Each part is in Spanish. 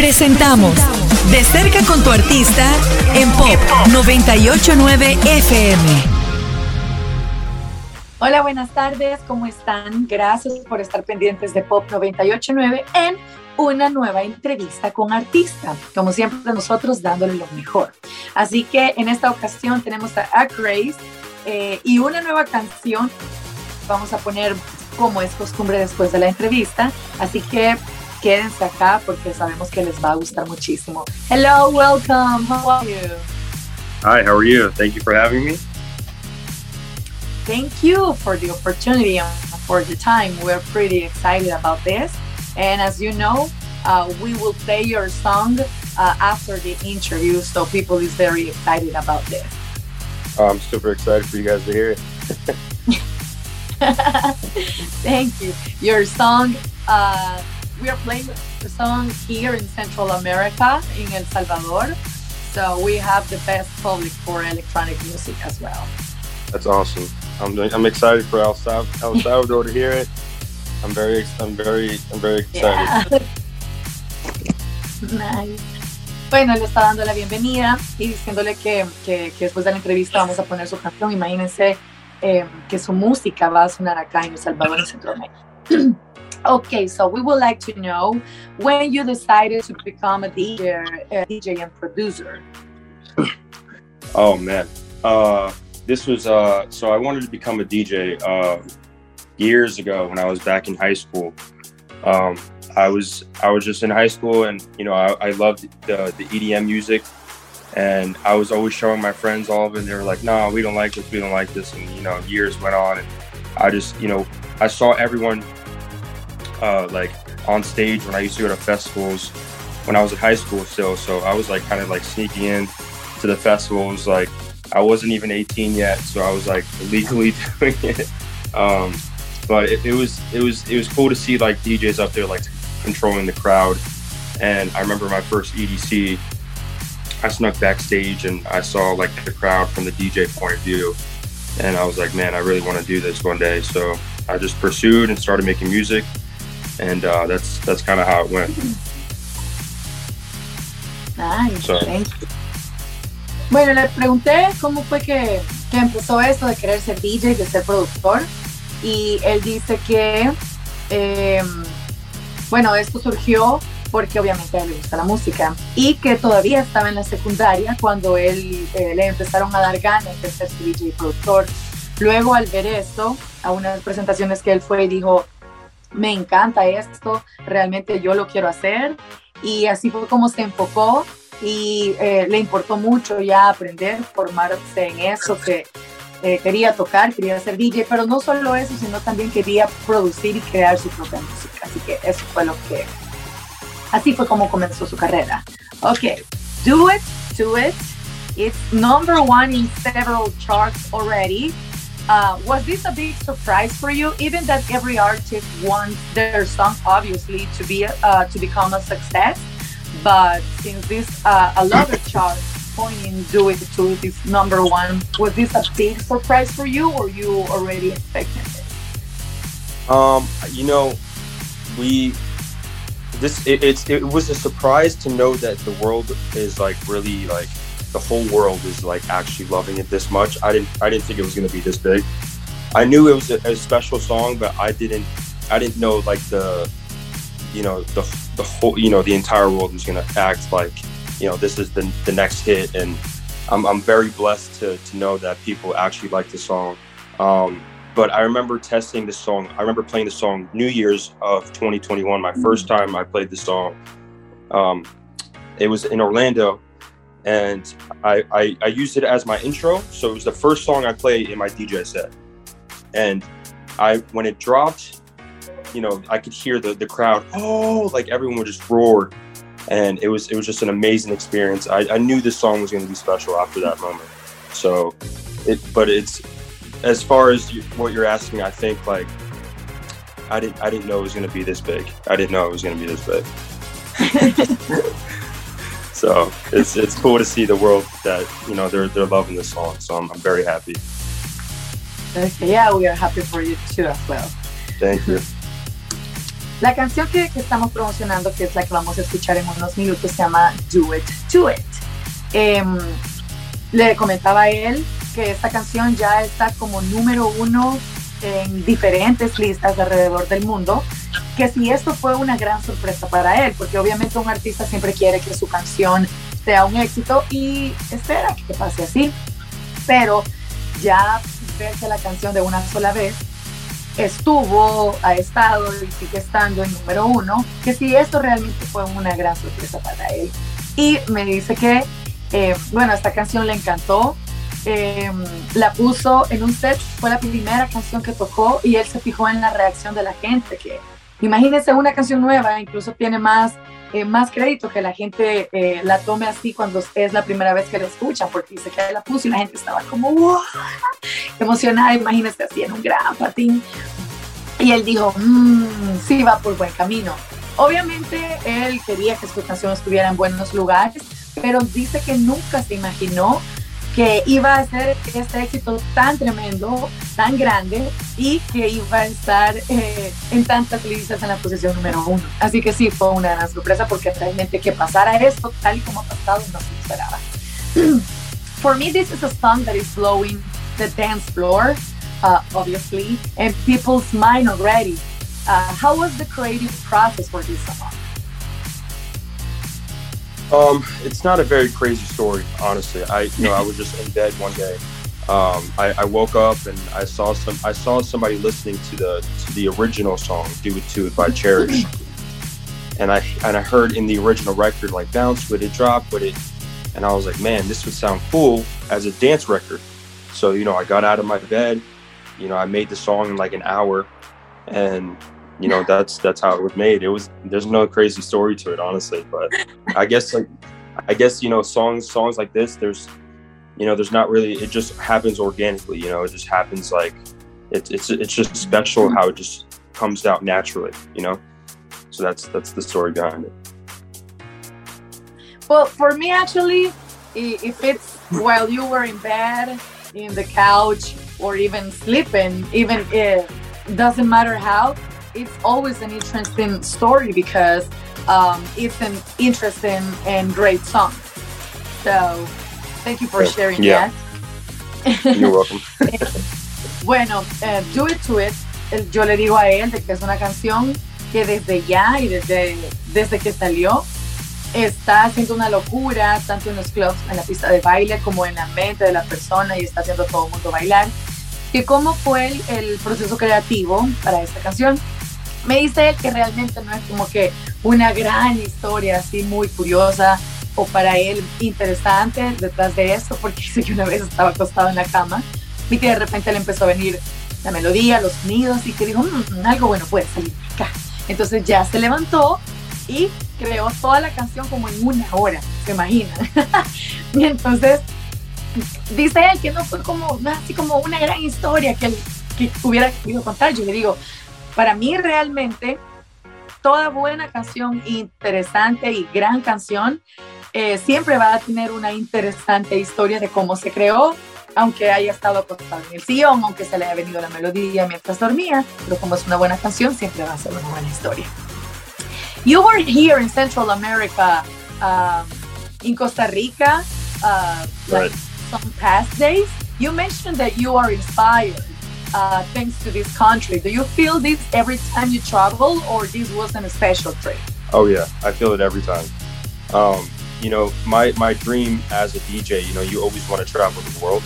Presentamos De cerca con tu artista en Pop 989 FM. Hola, buenas tardes, ¿cómo están? Gracias por estar pendientes de Pop 989 en una nueva entrevista con artista. Como siempre, nosotros dándole lo mejor. Así que en esta ocasión tenemos a Grace eh, y una nueva canción. Vamos a poner como es costumbre después de la entrevista. Así que quédense acá porque sabemos que les va a gustar muchísimo. Hello, welcome. How are you? Hi, how are you? Thank you for having me. Thank you for the opportunity and for the time. We're pretty excited about this. And as you know, uh, we will play your song uh, after the interview, so people is very excited about this. Oh, I'm super excited for you guys to hear it. Thank you. Your song uh, we are playing the song here in Central America, in El Salvador. So we have the best public for electronic music as well. That's awesome. I'm, I'm excited for El, El Salvador to hear it. I'm very, I'm very, I'm very excited. Yeah. nice. Bueno, le está dando la bienvenida y diciéndole que, que, que, después de la entrevista vamos a poner su canción. Imagínense eh, que su música va a sonar acá en El Salvador, en Centroamérica. Okay, so we would like to know when you decided to become a DJ, a DJ and producer. Oh man, uh, this was uh, so I wanted to become a DJ uh, years ago when I was back in high school. Um, I was I was just in high school, and you know I, I loved the, the EDM music, and I was always showing my friends all of it. And they were like, "No, we don't like this. We don't like this." And you know, years went on, and I just you know I saw everyone uh, like on stage when I used to go to festivals when I was in high school still. So I was like kind of like sneaking in to the festivals. Like I wasn't even 18 yet, so I was like legally doing it. Um, but it, it, was it was it was cool to see like DJs up there like controlling the crowd. And I remember my first EDC. I snuck backstage and I saw like the crowd from the DJ point of view, and I was like, man, I really want to do this one day. So I just pursued and started making music and uh, that's that's kind of how it went. Nice, so. Bueno, le pregunté cómo fue que, que, empezó esto de querer ser DJ, de ser productor, y él dice que, eh, bueno, esto surgió porque obviamente a él le gusta la música y que todavía estaba en la secundaria cuando él eh, le empezaron a dar ganas de ser DJ y productor. Luego al ver esto, a unas presentaciones que él fue y dijo, me encanta esto, realmente yo lo quiero hacer. Y así fue como se enfocó y eh, le importó mucho ya aprender, formarse en eso, que eh, quería tocar, quería ser DJ, pero no solo eso, sino también quería producir y crear su propia música. Así que eso fue lo que, así fue como comenzó su carrera. Ok, Do It, Do It. It's number one in several charts already. Uh, was this a big surprise for you? Even that every artist wants their song, obviously, to be uh, to become a success, but since this uh, a lot of charts pointing do it to this number one, was this a big surprise for you, or you already expected it? Um, you know, we this it, it's it was a surprise to know that the world is like really like the whole world is like actually loving it this much. I didn't I didn't think it was gonna be this big. I knew it was a, a special song, but I didn't I didn't know like the you know the the whole you know the entire world was gonna act like you know this is the the next hit, and I'm I'm very blessed to to know that people actually like the song. Um, but I remember testing the song. I remember playing the song New Year's of 2021. My first mm. time I played the song. Um, it was in Orlando, and I, I, I used it as my intro. So it was the first song I played in my DJ set, and I when it dropped, you know, I could hear the the crowd. Oh, like everyone would just roar, and it was it was just an amazing experience. I, I knew this song was going to be special after that moment. So, it but it's as far as you, what you're asking, I think like I didn't I didn't know it was going to be this big. I didn't know it was going to be this big. So it's it's cool to see the world that you know they're they're loving this song. So I'm, I'm very happy. Okay, yeah, we are happy for you too as well. Thank you. La canción que, estamos promocionando, que es la que vamos a escuchar en unos minutos, se llama Do It, Do It. Em, le comentaba a él que esta canción ya está como número uno en diferentes listas alrededor del mundo, que si esto fue una gran sorpresa para él, porque obviamente un artista siempre quiere que su canción sea un éxito y espera que pase así, pero ya verse la canción de una sola vez estuvo, ha estado y sigue estando en número uno, que si esto realmente fue una gran sorpresa para él. Y me dice que, eh, bueno, esta canción le encantó, Em, la puso en un set, fue la primera canción que tocó y él se fijó en la reacción de la gente, que imagínense una canción nueva, incluso tiene más, eh, más crédito que la gente eh, la tome así cuando es la primera vez que la escucha, porque dice que la puso y la gente estaba como wow, emocionada, imagínense así en un gran patín. Y él dijo, mmm, sí, va por buen camino. Obviamente él quería que su canción estuviera en buenos lugares, pero dice que nunca se imaginó que iba a ser este éxito tan tremendo, tan grande y que iba a estar eh, en tantas listas en la posición número uno. Así que sí, fue una gran sorpresa porque realmente que pasara esto tal y como ha no se esperaba. For me, this is a song that is blowing the dance floor, uh, obviously, and people's mind already. Uh, how was the creative process for this song? Um, it's not a very crazy story, honestly. I, you know, I was just in bed one day. Um, I, I, woke up and I saw some. I saw somebody listening to the to the original song "Do It To It" by Cherish, and I and I heard in the original record like bounce with it, drop with it, and I was like, man, this would sound cool as a dance record. So you know, I got out of my bed. You know, I made the song in like an hour, and you know that's that's how it was made. It was there's no crazy story to it honestly but i guess like i guess you know songs songs like this there's you know there's not really it just happens organically you know it just happens like it's it's it's just special how it just comes out naturally you know? So that's that's the story behind it. Well for me actually if it's while you were in bed in the couch or even sleeping even if doesn't matter how it's always an interesting story because um, it's an interesting and great song. So, thank you for sharing yeah. that. You're welcome. bueno, uh, Do It To It, yo le digo a él de que es una canción que desde ya y desde, desde que salió está haciendo una locura, tanto en los clubs, en la pista de baile, como en la mente de la persona y está haciendo todo el mundo bailar. ¿Y cómo fue el, el proceso creativo para esta canción? Me dice que realmente no es como que una gran historia así muy curiosa o para él interesante detrás de esto, porque dice que una vez estaba acostado en la cama y que de repente le empezó a venir la melodía, los sonidos y que dijo, mm, algo bueno puede salir acá. Entonces ya se levantó y creó toda la canción como en una hora, se imagina. y entonces dice él que no fue como así como una gran historia que, él, que hubiera querido contar. Yo le digo, para mí realmente toda buena canción interesante y gran canción eh, siempre va a tener una interesante historia de cómo se creó, aunque haya estado acostado en el sillón, aunque se le haya venido la melodía mientras dormía, pero como es una buena canción, siempre va a ser una buena historia. You were here in Central America, um, in Costa Rica, uh, like some past days. You mentioned that you are inspired uh, thanks to this country. Do you feel this every time you travel, or this wasn't a special trip? Oh yeah, I feel it every time. Um, you know, my my dream as a DJ, you know, you always want to travel the world,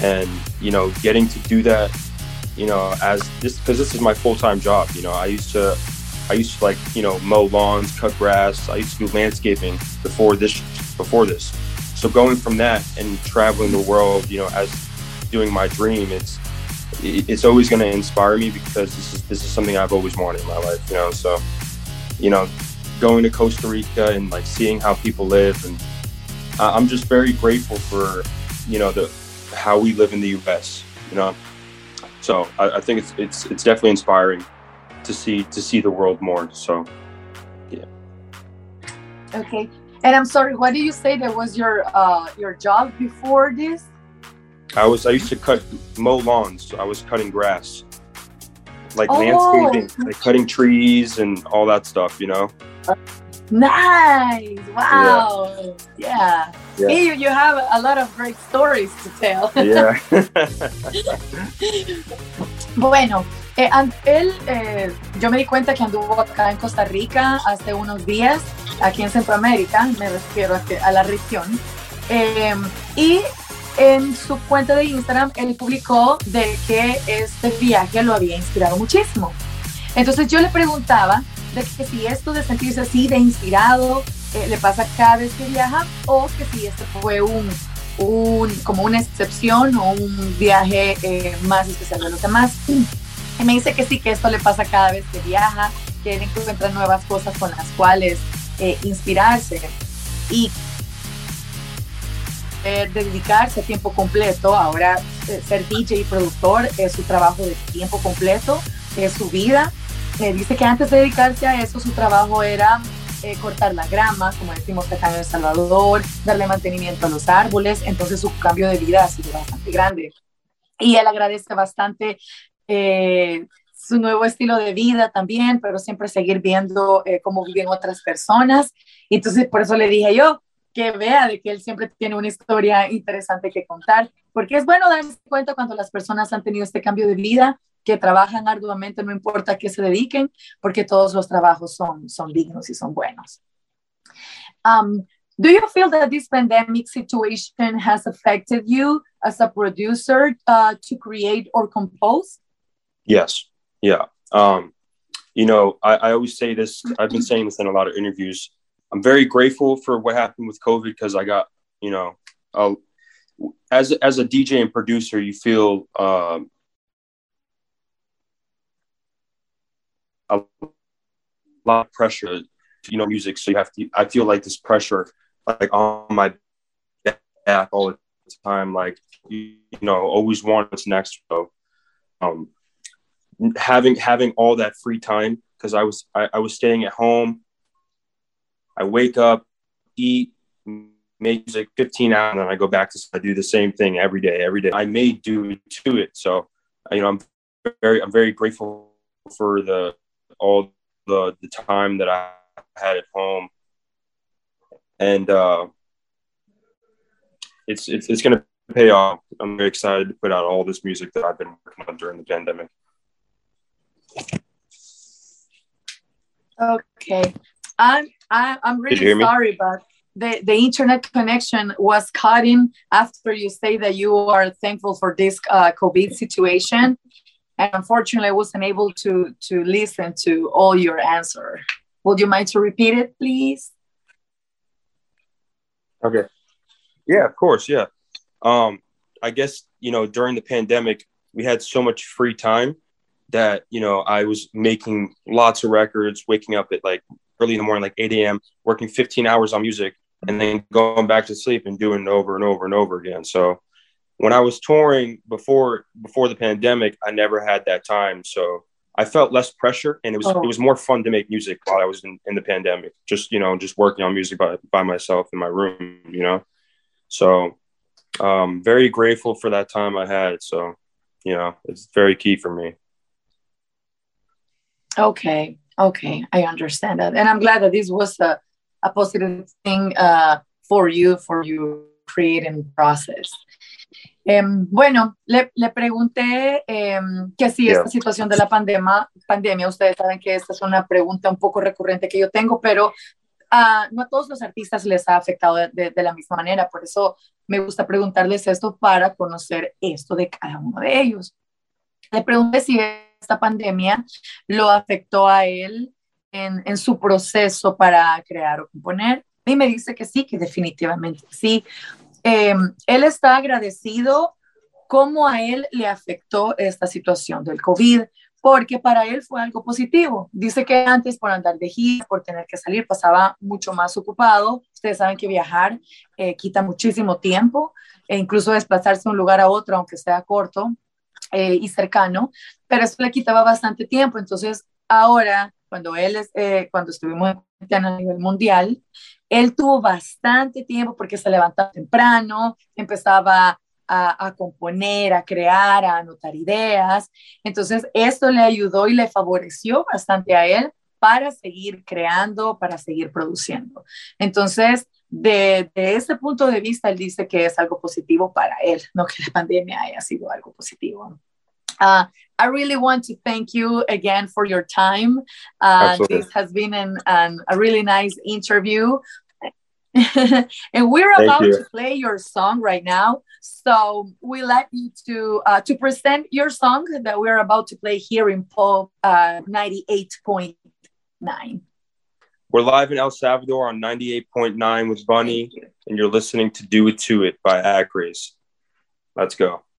and you know, getting to do that, you know, as this because this is my full time job. You know, I used to. I used to like you know mow lawns, cut grass. I used to do landscaping before this. Before this, so going from that and traveling the world, you know, as doing my dream, it's it's always going to inspire me because this is this is something I've always wanted in my life, you know. So, you know, going to Costa Rica and like seeing how people live, and I'm just very grateful for you know the how we live in the U.S. You know, so I, I think it's it's it's definitely inspiring to see to see the world more. So, yeah. Okay, and I'm sorry. What did you say that was your uh, your job before this? I was I used to cut mow lawns. So I was cutting grass. like oh. landscaping, like cutting trees and all that stuff. You know. Nice! Wow! Yeah. yeah. yeah. You, you have a lot of great stories to tell. Yeah. bueno, eh, él, eh, yo me di cuenta que anduvo acá en Costa Rica hace unos días, aquí en Centroamérica, me refiero a, a la región. Eh, y en su cuenta de Instagram, él publicó de que este viaje lo había inspirado muchísimo. Entonces yo le preguntaba de que si esto de sentirse así, de inspirado, eh, le pasa cada vez que viaja o que si esto fue un, un como una excepción o un viaje eh, más especial de los demás. Y me dice que sí, que esto le pasa cada vez que viaja, que él encuentra nuevas cosas con las cuales eh, inspirarse. Y dedicarse a tiempo completo, ahora ser DJ y productor es su trabajo de tiempo completo, es su vida me dice que antes de dedicarse a eso, su trabajo era eh, cortar la grama, como decimos acá en El Salvador, darle mantenimiento a los árboles, entonces su cambio de vida ha sido bastante grande. Y él agradece bastante eh, su nuevo estilo de vida también, pero siempre seguir viendo eh, cómo viven otras personas. Entonces por eso le dije yo que vea de que él siempre tiene una historia interesante que contar, porque es bueno darse cuenta cuando las personas han tenido este cambio de vida que trabajan arduamente, no importa a qué se dediquen, porque todos los trabajos son, son dignos y son buenos. Um, do you feel that this pandemic situation has affected you as a producer uh, to create or compose? Yes. Yeah. Um, you know, I, I always say this, I've been saying this in a lot of interviews. I'm very grateful for what happened with COVID because I got, you know, as, as a DJ and producer, you feel um, a lot of pressure, you know, music. So you have to, I feel like this pressure, like on my back all the time, like, you, you know, always want what's next. So, um, having, having all that free time, cause I was, I, I was staying at home. I wake up, eat, make music 15 hours, and then I go back to, I do the same thing every day, every day. I may do to it. So, you know, I'm very, I'm very grateful for the, all the the time that I had at home, and uh, it's it's it's going to pay off. I'm very excited to put out all this music that I've been working on during the pandemic. Okay, I'm I, I'm really sorry, but the, the internet connection was cutting after you say that you are thankful for this uh, COVID situation and unfortunately I wasn't able to to listen to all your answer. Would you mind to repeat it, please? Okay. Yeah, of course. Yeah. Um, I guess you know during the pandemic we had so much free time that you know I was making lots of records, waking up at like early in the morning, like 8 a.m., working 15 hours on music, and then going back to sleep and doing it over and over and over again. So when I was touring before before the pandemic, I never had that time. So I felt less pressure and it was oh. it was more fun to make music while I was in, in the pandemic. Just, you know, just working on music by, by myself in my room, you know. So um very grateful for that time I had. So, you know, it's very key for me. Okay. Okay. I understand that. And I'm glad that this was a, a positive thing uh for you for your creating process. Em, bueno, le, le pregunté em, que si esta situación de la pandemia, pandemia, ustedes saben que esta es una pregunta un poco recurrente que yo tengo, pero a, no a todos los artistas les ha afectado de, de, la misma manera. Por eso me gusta preguntarles esto para conocer esto de cada uno de ellos. Le pregunté si esta pandemia lo afectó a él en, en su proceso para crear o componer. Y me dice que sí, que definitivamente sí, eh, él está agradecido cómo a él le afectó esta situación del COVID, porque para él fue algo positivo. Dice que antes por andar de gira, por tener que salir, pasaba mucho más ocupado. Ustedes saben que viajar eh, quita muchísimo tiempo e incluso desplazarse de un lugar a otro, aunque sea corto eh, y cercano, pero eso le quitaba bastante tiempo. Entonces, ahora, cuando él, eh, cuando estuvimos a nivel mundial, él tuvo bastante tiempo porque se levantaba temprano, empezaba a, a, componer, a crear, a anotar ideas. Entonces, esto le ayudó y le favoreció bastante a él para seguir creando, para seguir produciendo. Entonces, de, de ese punto de vista, él dice que es algo positivo para él, no que la pandemia haya sido algo positivo. Uh, I really want to thank you again for your time. Uh, this has been an, an, a really nice interview. and we're thank about you. to play your song right now. So we like you to uh, to present your song that we're about to play here in Pop uh, 98.9. We're live in El Salvador on 98.9 with Bunny, and you're listening to Do It To It by Acraze. Let's go.